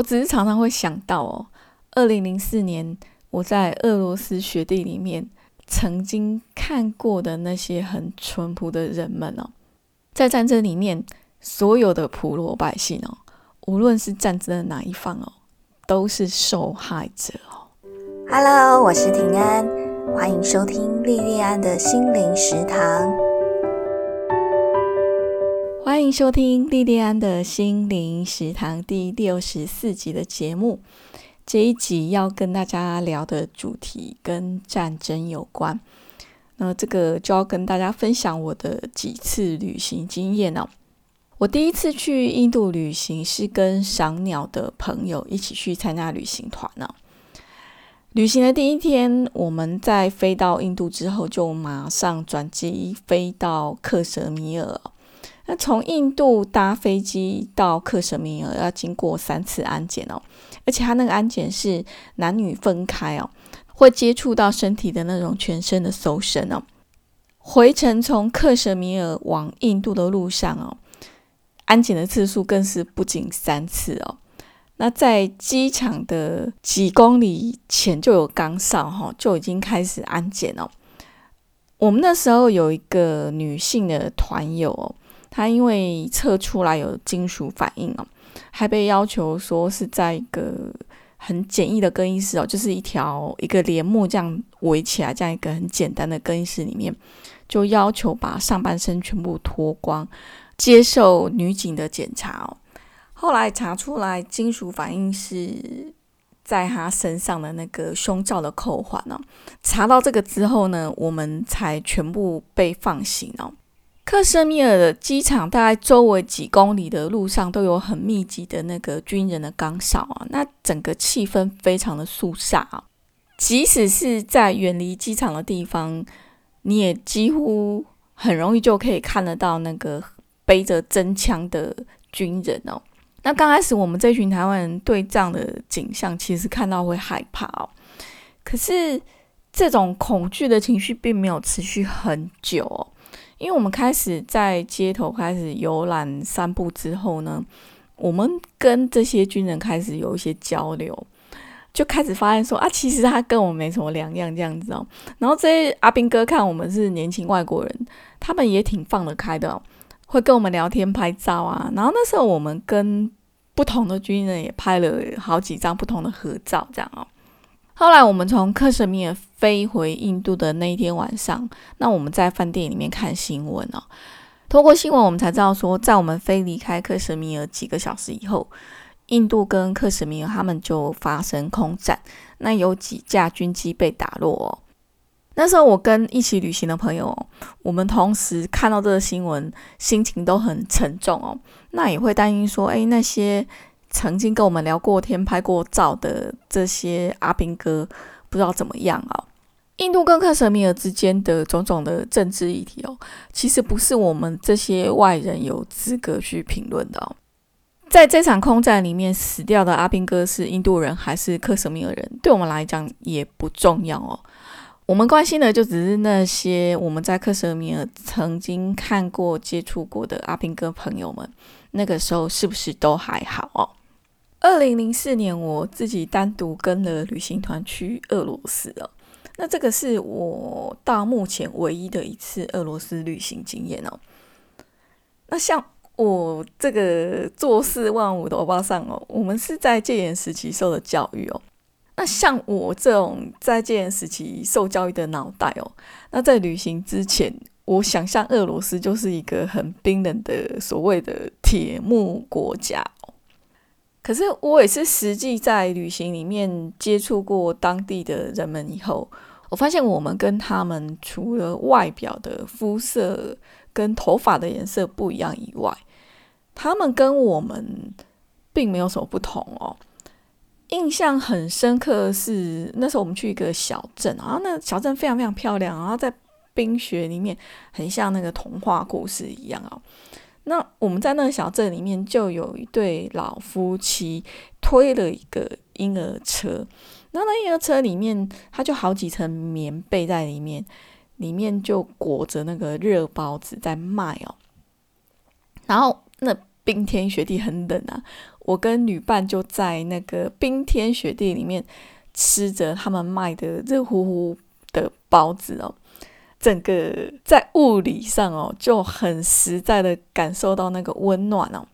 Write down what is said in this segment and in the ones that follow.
我只是常常会想到哦，二零零四年我在俄罗斯雪地里面曾经看过的那些很淳朴的人们哦，在战争里面，所有的普罗百姓哦，无论是战争的哪一方哦，都是受害者哦。Hello，我是平安，欢迎收听莉莉安的心灵食堂。欢迎收听莉莉安的心灵食堂第六十四集的节目。这一集要跟大家聊的主题跟战争有关。那这个就要跟大家分享我的几次旅行经验哦。我第一次去印度旅行是跟赏鸟的朋友一起去参加旅行团呢。旅行的第一天，我们在飞到印度之后，就马上转机飞到克什米尔。那从印度搭飞机到克什米尔要经过三次安检哦，而且他那个安检是男女分开哦，会接触到身体的那种全身的搜身哦。回程从克什米尔往印度的路上哦，安检的次数更是不仅三次哦。那在机场的几公里前就有岗哨哈，就已经开始安检哦。我们那时候有一个女性的团友。他因为测出来有金属反应哦，还被要求说是在一个很简易的更衣室哦，就是一条一个帘幕这样围起来，这样一个很简单的更衣室里面，就要求把上半身全部脱光，接受女警的检查哦。后来查出来金属反应是在他身上的那个胸罩的扣环哦。查到这个之后呢，我们才全部被放行哦。克什米尔的机场大概周围几公里的路上都有很密集的那个军人的岗哨啊，那整个气氛非常的肃杀啊。即使是在远离机场的地方，你也几乎很容易就可以看得到那个背着真枪的军人哦。那刚开始我们这群台湾人对这样的景象其实看到会害怕哦，可是这种恐惧的情绪并没有持续很久哦。因为我们开始在街头开始游览散步之后呢，我们跟这些军人开始有一些交流，就开始发现说啊，其实他跟我们没什么两样这样子哦。然后这些阿兵哥看我们是年轻外国人，他们也挺放得开的，会跟我们聊天拍照啊。然后那时候我们跟不同的军人也拍了好几张不同的合照，这样哦。后来我们从克什米尔飞回印度的那一天晚上，那我们在饭店里面看新闻哦。通过新闻，我们才知道说，在我们飞离开克什米尔几个小时以后，印度跟克什米尔他们就发生空战，那有几架军机被打落。哦。那时候我跟一起旅行的朋友，我们同时看到这个新闻，心情都很沉重哦。那也会担心说，哎，那些。曾经跟我们聊过天、拍过照的这些阿兵哥，不知道怎么样啊？印度跟克什米尔之间的种种的政治议题哦，其实不是我们这些外人有资格去评论的哦。在这场空战里面死掉的阿兵哥是印度人还是克什米尔人，对我们来讲也不重要哦。我们关心的就只是那些我们在克什米尔曾经看过、接触过的阿兵哥朋友们，那个时候是不是都还好哦？二零零四年，我自己单独跟了旅行团去俄罗斯了。那这个是我到目前唯一的一次俄罗斯旅行经验哦。那像我这个坐四万五的欧巴桑哦，我们是在戒严时期受的教育哦。那像我这种在戒严时期受教育的脑袋哦，那在旅行之前，我想象俄罗斯就是一个很冰冷的所谓的铁幕国家。可是我也是实际在旅行里面接触过当地的人们以后，我发现我们跟他们除了外表的肤色跟头发的颜色不一样以外，他们跟我们并没有什么不同哦。印象很深刻的是那时候我们去一个小镇，然后那小镇非常非常漂亮，然后在冰雪里面很像那个童话故事一样哦。那我们在那个小镇里面，就有一对老夫妻推了一个婴儿车，然后那婴儿车里面，它就好几层棉被在里面，里面就裹着那个热包子在卖哦。然后那冰天雪地很冷啊，我跟女伴就在那个冰天雪地里面吃着他们卖的热乎乎的包子哦，整个在物理上哦就很实在的感受到那个温暖哦。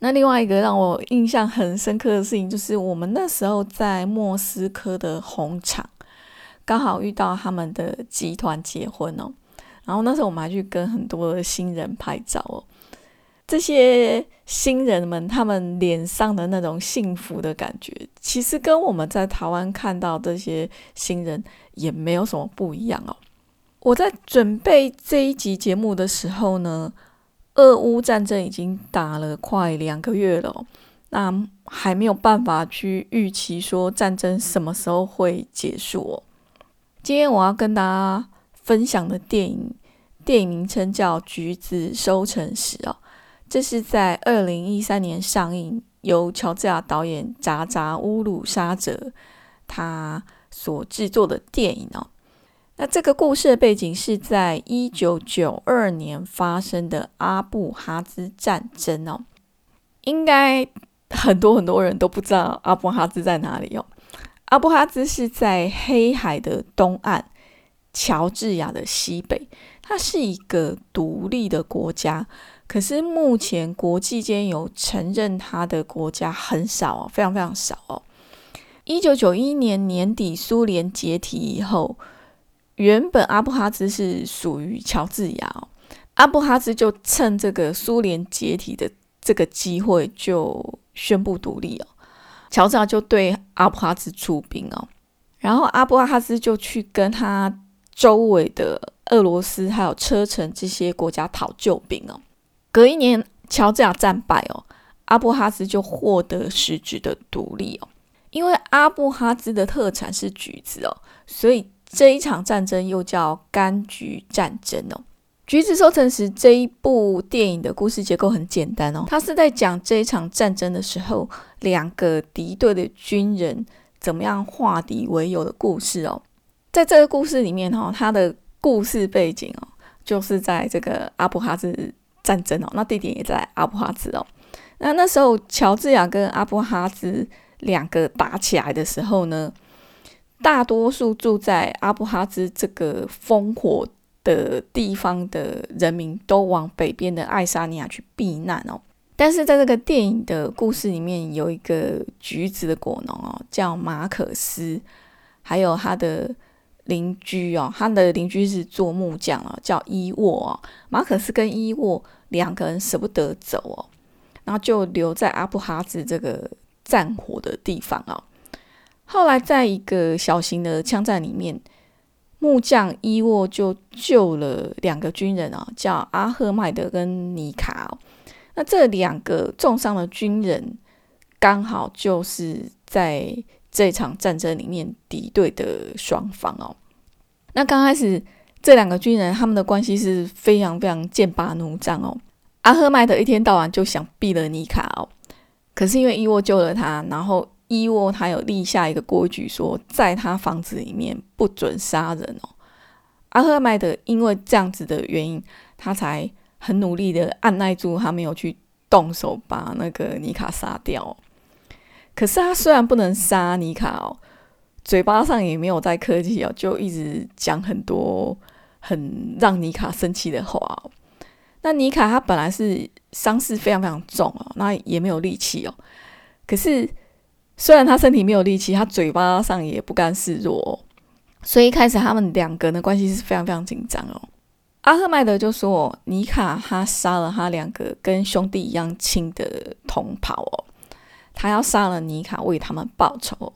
那另外一个让我印象很深刻的事情，就是我们那时候在莫斯科的红场，刚好遇到他们的集团结婚哦。然后那时候我们还去跟很多的新人拍照哦。这些新人们他们脸上的那种幸福的感觉，其实跟我们在台湾看到这些新人也没有什么不一样哦。我在准备这一集节目的时候呢。俄乌战争已经打了快两个月了，那还没有办法去预期说战争什么时候会结束哦。今天我要跟大家分享的电影，电影名称叫《橘子收成时》哦，这是在二零一三年上映，由乔治亚导演扎扎乌鲁沙泽他所制作的电影哦。那这个故事的背景是在一九九二年发生的阿布哈兹战争哦，应该很多很多人都不知道阿布哈兹在哪里哦。阿布哈兹是在黑海的东岸，乔治亚的西北，它是一个独立的国家，可是目前国际间有承认它的国家很少哦，非常非常少哦。一九九一年年底苏联解体以后。原本阿布哈兹是属于乔治亚哦，阿布哈兹就趁这个苏联解体的这个机会就宣布独立哦，乔治亚就对阿布哈兹出兵哦，然后阿布哈兹就去跟他周围的俄罗斯还有车臣这些国家讨救兵哦，隔一年乔治亚战败哦，阿布哈兹就获得实质的独立哦，因为阿布哈兹的特产是橘子哦，所以。这一场战争又叫柑橘战争哦。橘子收成时这一部电影的故事结构很简单哦，它是在讲这一场战争的时候，两个敌对的军人怎么样化敌为友的故事哦。在这个故事里面哈，它的故事背景哦，就是在这个阿布哈兹战争哦，那地点也在阿布哈兹哦。那那时候乔治亚跟阿布哈兹两个打起来的时候呢？大多数住在阿布哈兹这个烽火的地方的人民都往北边的爱沙尼亚去避难哦。但是在这个电影的故事里面，有一个橘子的果农哦，叫马可斯，还有他的邻居哦，他的邻居是做木匠哦，叫伊沃哦。马可斯跟伊沃两个人舍不得走哦，然后就留在阿布哈兹这个战火的地方哦。后来，在一个小型的枪战里面，木匠伊沃就救了两个军人啊，叫阿赫迈德跟尼卡哦。那这两个重伤的军人，刚好就是在这场战争里面敌对的双方哦。那刚开始，这两个军人他们的关系是非常非常剑拔弩张哦。阿赫迈德一天到晚就想毙了尼卡哦，可是因为伊沃救了他，然后。伊沃他有立下一个规矩，说在他房子里面不准杀人哦。阿赫迈德因为这样子的原因，他才很努力的按耐住，他没有去动手把那个尼卡杀掉。可是他虽然不能杀尼卡哦，嘴巴上也没有在客气哦，就一直讲很多很让尼卡生气的话。那尼卡他本来是伤势非常非常重哦，那也没有力气哦，可是。虽然他身体没有力气，他嘴巴上也不甘示弱哦，所以一开始他们两个人的关系是非常非常紧张哦。阿赫迈德就说：“尼卡他杀了他两个跟兄弟一样亲的同袍哦，他要杀了尼卡为他们报仇。”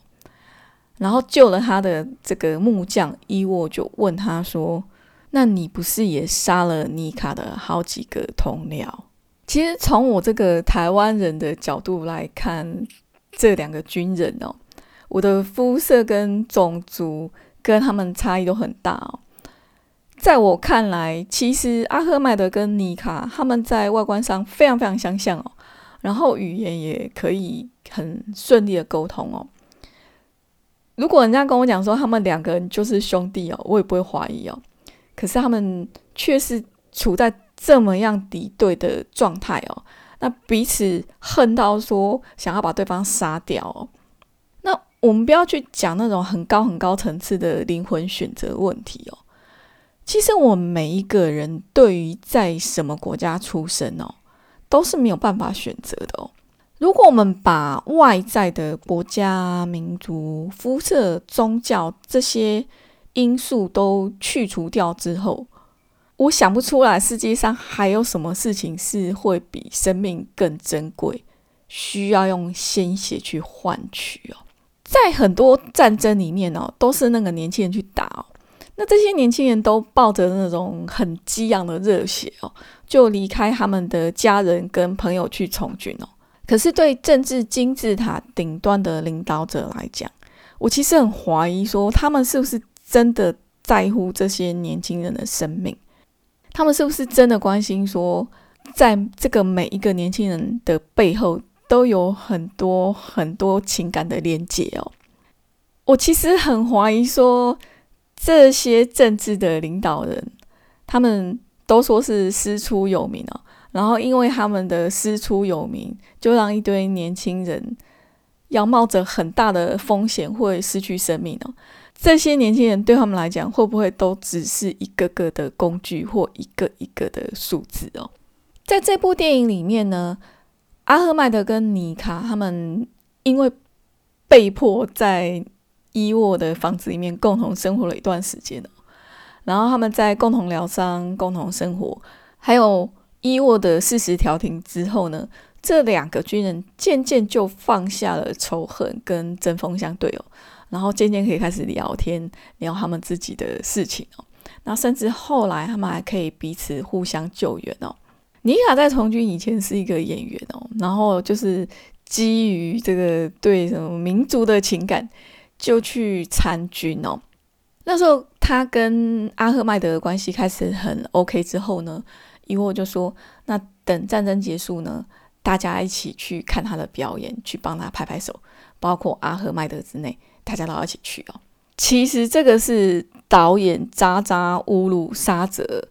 然后救了他的这个木匠伊沃就问他说：“那你不是也杀了尼卡的好几个同僚？”其实从我这个台湾人的角度来看。这两个军人哦，我的肤色跟种族跟他们差异都很大哦。在我看来，其实阿赫迈德跟尼卡他们在外观上非常非常相像哦，然后语言也可以很顺利的沟通哦。如果人家跟我讲说他们两个人就是兄弟哦，我也不会怀疑哦。可是他们却是处在这么样敌对的状态哦，那彼此恨到说想要把对方杀掉哦。那我们不要去讲那种很高很高层次的灵魂选择问题哦。其实我们每一个人对于在什么国家出生哦，都是没有办法选择的哦。如果我们把外在的国家、民族、肤色、宗教这些因素都去除掉之后，我想不出来世界上还有什么事情是会比生命更珍贵，需要用鲜血去换取哦。在很多战争里面哦，都是那个年轻人去打哦。那这些年轻人都抱着那种很激昂的热血哦，就离开他们的家人跟朋友去从军哦。可是对政治金字塔顶端的领导者来讲，我其实很怀疑说，他们是不是真的在乎这些年轻人的生命？他们是不是真的关心说，在这个每一个年轻人的背后，都有很多很多情感的连接哦？我其实很怀疑说。这些政治的领导人，他们都说是师出有名哦，然后因为他们的师出有名，就让一堆年轻人要冒着很大的风险会失去生命哦。这些年轻人对他们来讲，会不会都只是一个个的工具或一个一个的数字哦？在这部电影里面呢，阿赫麦德跟妮卡他们因为被迫在。伊沃的房子里面共同生活了一段时间然后他们在共同疗伤、共同生活，还有伊沃的事实调停之后呢，这两个军人渐渐就放下了仇恨跟针锋相对哦，然后渐渐可以开始聊天，聊他们自己的事情哦，那甚至后来他们还可以彼此互相救援哦。尼卡在从军以前是一个演员哦，然后就是基于这个对什么民族的情感。就去参军哦。那时候他跟阿赫麦德的关系开始很 OK 之后呢，伊沃就说：“那等战争结束呢，大家一起去看他的表演，去帮他拍拍手，包括阿赫麦德之内，大家都要一起去哦。”其实这个是导演扎扎乌鲁沙泽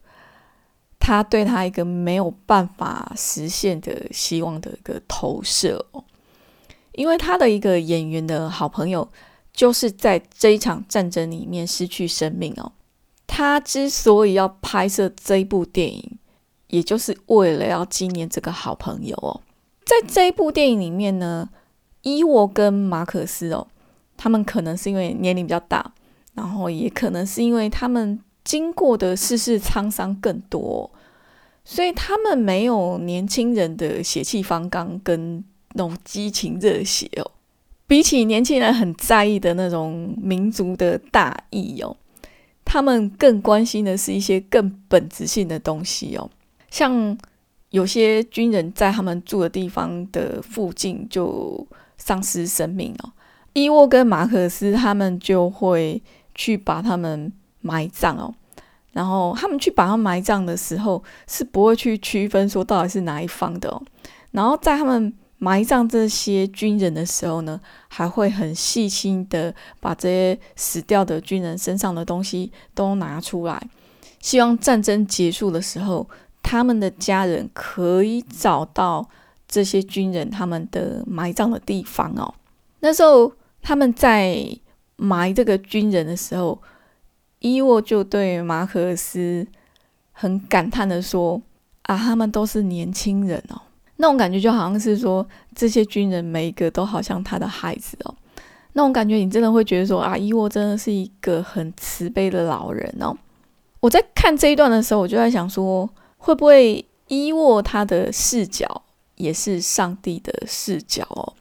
他对他一个没有办法实现的希望的一个投射哦，因为他的一个演员的好朋友。就是在这一场战争里面失去生命哦。他之所以要拍摄这一部电影，也就是为了要纪念这个好朋友哦。在这一部电影里面呢，伊沃跟马克斯哦，他们可能是因为年龄比较大，然后也可能是因为他们经过的世事沧桑更多，所以他们没有年轻人的血气方刚跟那种激情热血哦。比起年轻人很在意的那种民族的大义哦，他们更关心的是一些更本质性的东西哦。像有些军人在他们住的地方的附近就丧失生命哦，伊沃跟马可斯他们就会去把他们埋葬哦。然后他们去把他们埋葬的时候，是不会去区分说到底是哪一方的哦。然后在他们。埋葬这些军人的时候呢，还会很细心的把这些死掉的军人身上的东西都拿出来，希望战争结束的时候，他们的家人可以找到这些军人他们的埋葬的地方哦。那时候他们在埋这个军人的时候，伊沃就对马可斯很感叹的说：“啊，他们都是年轻人哦。”那种感觉就好像是说，这些军人每一个都好像他的孩子哦。那种感觉，你真的会觉得说，啊，伊沃真的是一个很慈悲的老人哦。我在看这一段的时候，我就在想说，会不会伊沃他的视角也是上帝的视角哦？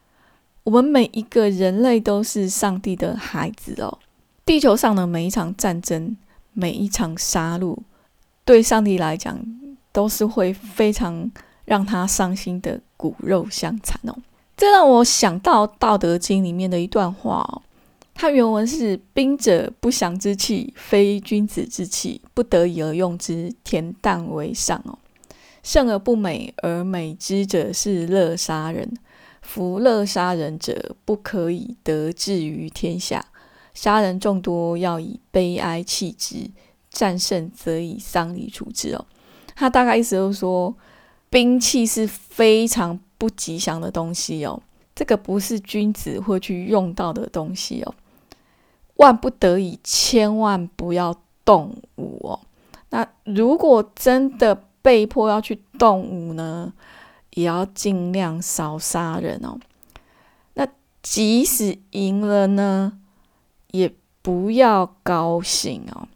我们每一个人类都是上帝的孩子哦。地球上的每一场战争，每一场杀戮，对上帝来讲，都是会非常。让他伤心的骨肉相残哦，这让我想到《道德经》里面的一段话哦。它原文是：“兵者，不祥之器，非君子之器，不得已而用之，恬淡为上哦。胜而不美而美之者，是乐杀人。夫乐杀人者，不可以得志于天下。杀人众多，要以悲哀弃之；战胜，则以丧礼处之哦。”他大概意思就是说，兵器是非常不吉祥的东西哦，这个不是君子会去用到的东西哦，万不得已千万不要动武哦。那如果真的被迫要去动武呢，也要尽量少杀人哦。那即使赢了呢，也不要高兴哦。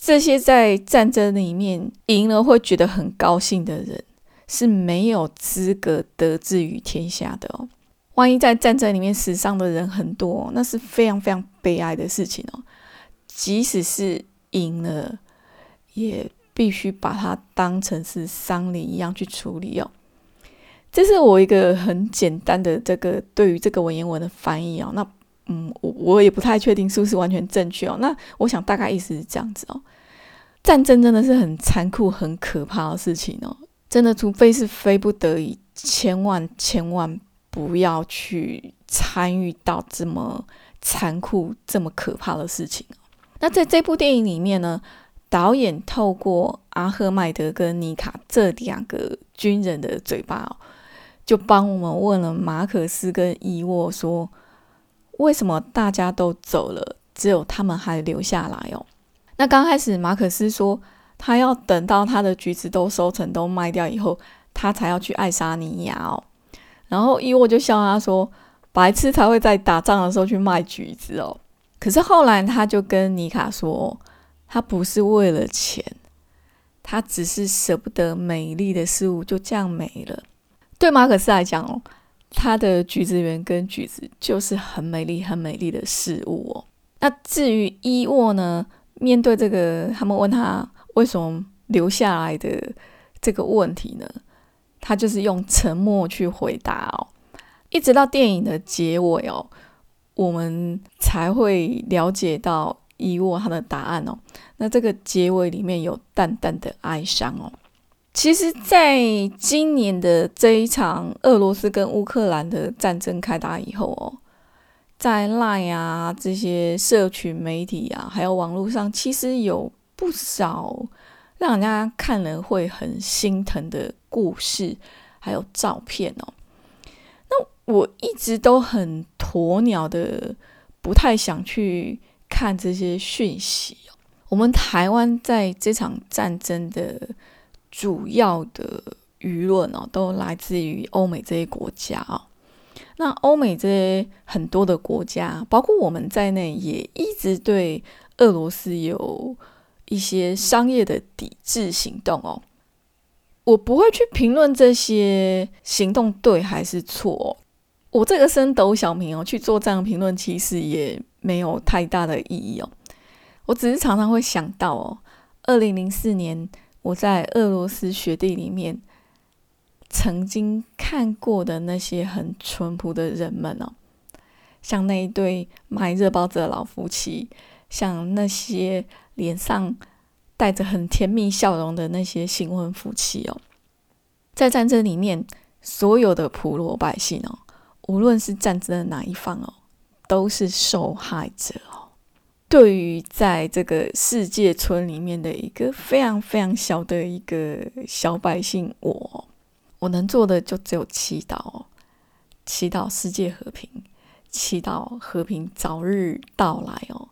这些在战争里面赢了会觉得很高兴的人，是没有资格得志于天下的哦。万一在战争里面死伤的人很多，那是非常非常悲哀的事情哦。即使是赢了，也必须把它当成是丧礼一样去处理哦。这是我一个很简单的这个对于这个文言文的翻译哦。那嗯，我我也不太确定是不是完全正确哦。那我想大概意思是这样子哦。战争真的是很残酷、很可怕的事情哦。真的，除非是非不得已，千万千万不要去参与到这么残酷、这么可怕的事情那在这部电影里面呢，导演透过阿赫迈德跟尼卡这两个军人的嘴巴哦，就帮我们问了马可斯跟伊沃说。为什么大家都走了，只有他们还留下来哦？那刚开始马可斯说，他要等到他的橘子都收成、都卖掉以后，他才要去爱沙尼亚哦。然后伊沃就笑他说：“白痴才会在打仗的时候去卖橘子哦。”可是后来他就跟尼卡说，他不是为了钱，他只是舍不得美丽的事物就这样没了。对马可斯来讲哦。他的橘子园跟橘子就是很美丽、很美丽的事物哦。那至于伊沃呢？面对这个，他们问他为什么留下来的这个问题呢？他就是用沉默去回答哦。一直到电影的结尾哦，我们才会了解到伊沃他的答案哦。那这个结尾里面有淡淡的哀伤哦。其实，在今年的这一场俄罗斯跟乌克兰的战争开打以后哦，在 Line 啊这些社群媒体啊，还有网络上，其实有不少让人家看了会很心疼的故事，还有照片哦。那我一直都很鸵鸟的，不太想去看这些讯息哦。我们台湾在这场战争的。主要的舆论哦，都来自于欧美这些国家哦。那欧美这些很多的国家，包括我们在内，也一直对俄罗斯有一些商业的抵制行动哦。我不会去评论这些行动对还是错。我这个升斗小民哦，去做这样评论，其实也没有太大的意义哦。我只是常常会想到哦，二零零四年。我在俄罗斯雪地里面曾经看过的那些很淳朴的人们哦，像那一对卖热包子的老夫妻，像那些脸上带着很甜蜜笑容的那些新婚夫妻哦，在战争里面，所有的普罗百姓哦，无论是战争的哪一方哦，都是受害者哦。对于在这个世界村里面的一个非常非常小的一个小百姓，我我能做的就只有祈祷，祈祷世界和平，祈祷和平早日到来哦，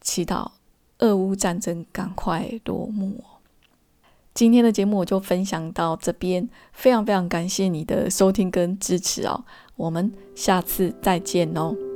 祈祷俄乌战争赶快落幕。今天的节目我就分享到这边，非常非常感谢你的收听跟支持哦，我们下次再见哦。